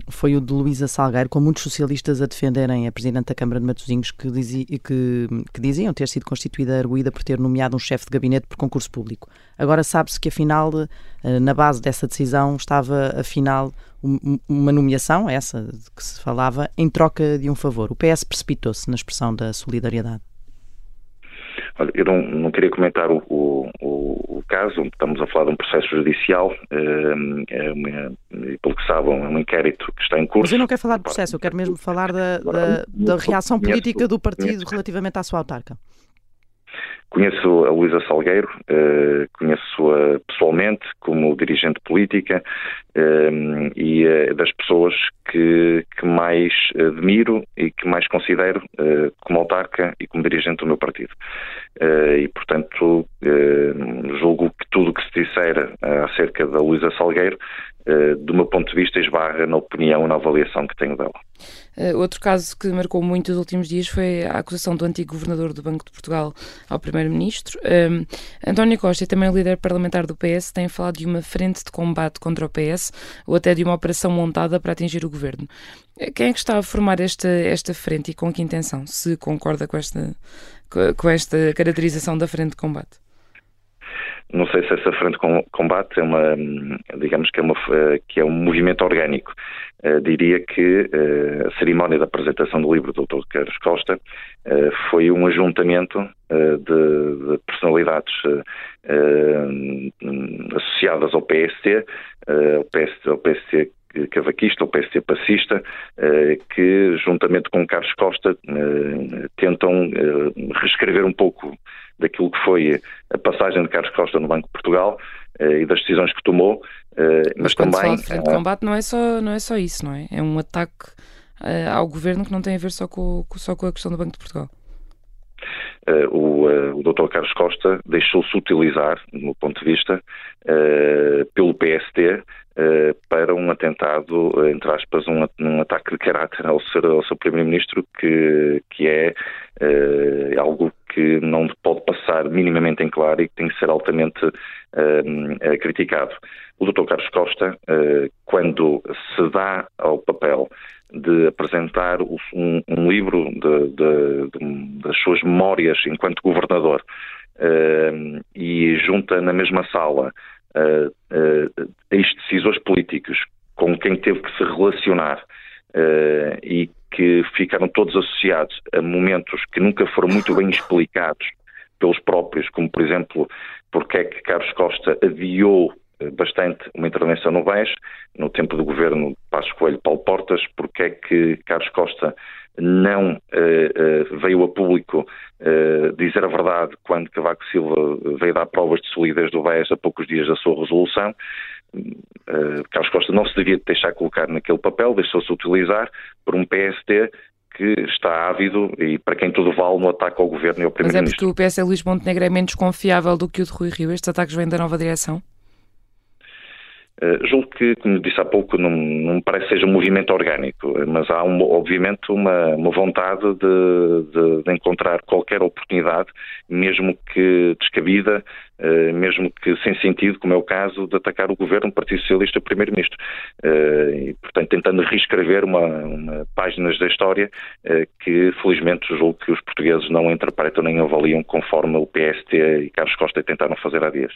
foi o de Luísa Salgueiro, com muitos socialistas a defenderem a Presidente da Câmara de Matosinhos, que, dizia, que, que diziam ter sido constituída arguída por ter nomeado um chefe de gabinete por concurso público. Agora sabe-se que, afinal, eh, na base dessa decisão estava, afinal, uma nomeação, essa de que se falava, em troca de um favor. O PS precipitou-se na expressão da solidariedade. Olha, eu não, não queria comentar o, o, o, caso, estamos a falar de um processo judicial, eh, é uma, pelo que sabem, é um inquérito que está em curso. Mas eu não quero falar de processo, eu quero mesmo falar da, da, da reação política do partido relativamente à sua autarca. Conheço a Luísa Salgueiro, uh, conheço-a pessoalmente como dirigente política uh, e uh, das pessoas que, que mais admiro e que mais considero como autarca e como dirigente do meu partido. e, portanto, julgo que tudo o que se disser acerca da Luísa Salgueiro eh, do meu ponto de vista, esbarra na opinião na avaliação que tenho dela. Uh, outro caso que marcou muito os últimos dias foi a acusação do antigo governador do Banco de Portugal ao primeiro-ministro. Um, ehm, António Costa também o líder parlamentar do PS têm falado de uma frente de combate contra o PS ou até de uma operação montada para atingir o governo. Eh, quem é que está a formar esta, esta frente e com que intenção? Se concorda com esta, com esta caracterização da frente de combate? Não sei se essa frente de combate é uma, digamos que é, uma, que é um movimento orgânico. Uh, diria que uh, a cerimónia da apresentação do livro do Dr. Carlos Costa uh, foi um ajuntamento de, de, personalidades associadas ao PST, ao PST, ao PST cavaquista ou PST passista, que juntamente com Carlos Costa tentam reescrever um pouco daquilo que foi a passagem de Carlos Costa no Banco de Portugal e das decisões que tomou. Mas, mas também. Se fala de combate não é, só, não é só isso, não é? É um ataque ao governo que não tem a ver só com, só com a questão do Banco de Portugal. Uh, o, uh, o Dr. Carlos Costa deixou-se utilizar, do meu ponto de vista, uh, pelo PST para um atentado, entre aspas, um, um ataque de caráter ao, ser, ao seu Primeiro-Ministro, que, que é algo que não pode passar minimamente em claro e que tem que ser altamente criticado. O Dr. Carlos Costa, quando se dá ao papel de apresentar um, um livro de, de, de, das suas memórias enquanto governador uh, e junta na mesma sala ex-decisores políticos com quem teve que se relacionar uh, e que ficaram todos associados a momentos que nunca foram muito bem explicados pelos próprios, como por exemplo porque é que Carlos Costa adiou bastante uma intervenção no BES, no tempo do governo Passos Coelho Paulo Portas, porque é que Carlos Costa não uh, uh, veio a público uh, dizer a verdade quando Cavaco Silva veio dar provas de solidez do BES a poucos dias da sua resolução. Carlos Costa não se devia deixar colocar naquele papel, deixou-se utilizar por um PST que está ávido e para quem tudo vale no ataque ao governo e ao primeiro-ministro. Mas é porque o PS Luís Montenegro é menos confiável do que o de Rui Rio? Estes ataques vêm da nova direção? Uh, julgo que, como disse há pouco, não, não me parece que seja um movimento orgânico, mas há, um, obviamente, uma, uma vontade de, de, de, encontrar qualquer oportunidade, mesmo que descabida, uh, mesmo que sem sentido, como é o caso de atacar o governo do Partido Socialista Primeiro-Ministro. Uh, e, portanto, tentando reescrever uma, uma páginas da história que, felizmente, julgo que os portugueses não interpretam nem avaliam conforme o PST e Carlos Costa tentaram fazer há dias.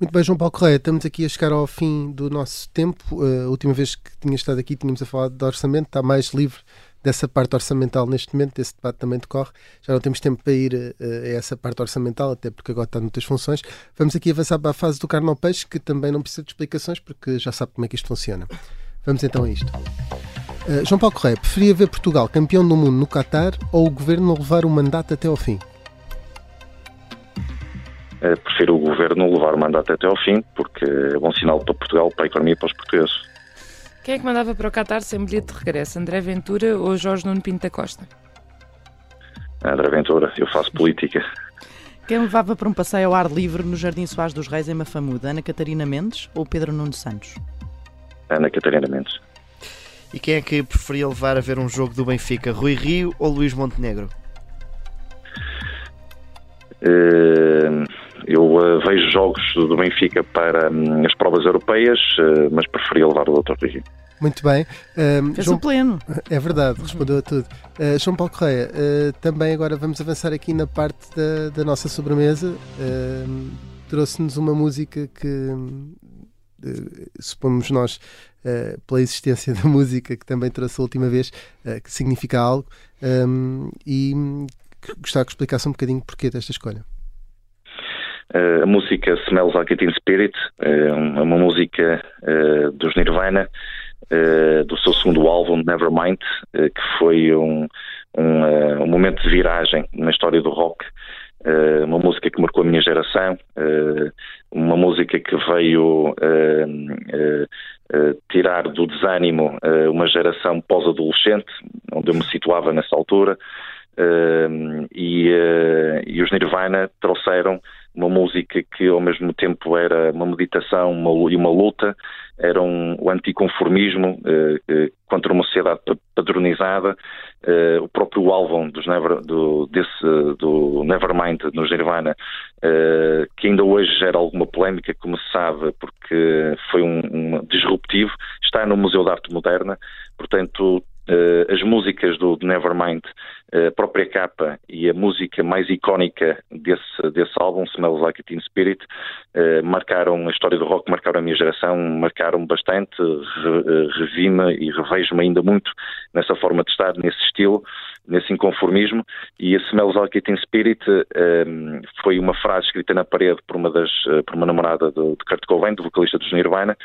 Muito bem, João Paulo Correia, estamos aqui a chegar ao fim do nosso tempo. Uh, a última vez que tinha estado aqui tínhamos a falar de orçamento, está mais livre dessa parte orçamental neste momento, esse debate também decorre. Já não temos tempo para ir uh, a essa parte orçamental, até porque agora está noutras funções. Vamos aqui avançar para a fase do carne ao peixe, que também não precisa de explicações, porque já sabe como é que isto funciona. Vamos então a isto. Uh, João Paulo Correia, preferia ver Portugal campeão do mundo no Qatar ou o governo levar o mandato até ao fim? Eh, prefiro o governo levar o mandato até ao fim, porque é bom sinal para Portugal, para a economia e para os portugueses. Quem é que mandava para o Qatar sem bilhete de regresso? André Ventura ou Jorge Nuno Pinto da Costa? André Ventura, eu faço política. Quem levava para um passeio ao ar livre no Jardim Soares dos Reis em Mafamuda? Ana Catarina Mendes ou Pedro Nuno Santos? Ana Catarina Mendes. E quem é que preferia levar a ver um jogo do Benfica, Rui Rio ou Luís Montenegro? Uh, eu uh, vejo jogos do Benfica para um, as provas europeias, uh, mas preferia levar o Dr. Rio. Muito bem. Um, Fez João... o pleno. É verdade, respondeu a tudo. Uh, João Paulo Correia, uh, também agora vamos avançar aqui na parte da, da nossa sobremesa. Uh, Trouxe-nos uma música que, supomos nós, pela existência da música que também trouxe a última vez, que significa algo, um, e gostava que explicasse um bocadinho porquê desta escolha. A música Smells Like Teen Spirit é uma música dos Nirvana do seu segundo álbum, Nevermind, que foi um, um, um, momento de viragem na história do rock. uma música que marcou a minha geração, uma música que veio tirar do desânimo uma geração pós-adolescente, onde eu me situava nessa altura, e, e os Nirvana trouxeram uma música que ao mesmo tempo era uma meditação uma, e uma luta, era um, o anticonformismo eh, contra uma sociedade padronizada. Eh, o próprio álbum dos Never, do, desse, do Nevermind, nos Nirvana, eh, que ainda hoje gera alguma polémica, como se sabe, porque foi um, um disruptivo, está no Museu de Arte Moderna, portanto as músicas do, Nevermind, uh, a própria capa e a música mais icónica desse, desse álbum, Smells Like a Teen Spirit, uh, marcaram a história do rock, marcaram a minha geração, marcaram bastante, re, revi-me e revejo-me ainda muito nessa forma de estar, nesse estilo, nesse inconformismo, e a Smells Like a Teen Spirit foi uma frase escrita na parede por uma, das, por uma namorada de Kurt Cobain, do vocalista dos Nirvana,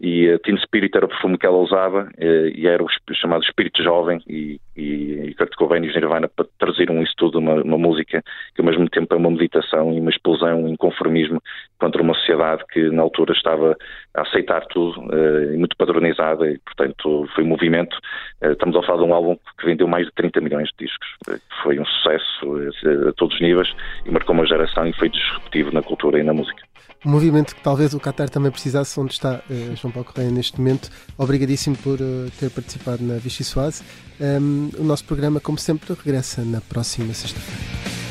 e a Teen Spirit era o perfume que ela usava e era o chamado espírito jovem e, e, Kurt Cobain e os Nirvana para traziram isso tudo uma, uma música que ao mesmo tempo é uma meditação e uma explosão, um inconformismo contra uma sociedade que na altura estava a aceitar tudo uh, e muito padronizada e portanto foi um movimento. Estamos a falar de um álbum que vendeu mais de 30 milhões de discos. Foi um sucesso a todos os níveis e marcou uma geração e foi disruptivo na cultura e na música um movimento que talvez o Qatar também precisasse, onde está uh, João Paulo Correia neste momento. Obrigadíssimo por uh, ter participado na Vichy Soase. Um, o nosso programa, como sempre, regressa na próxima sexta-feira.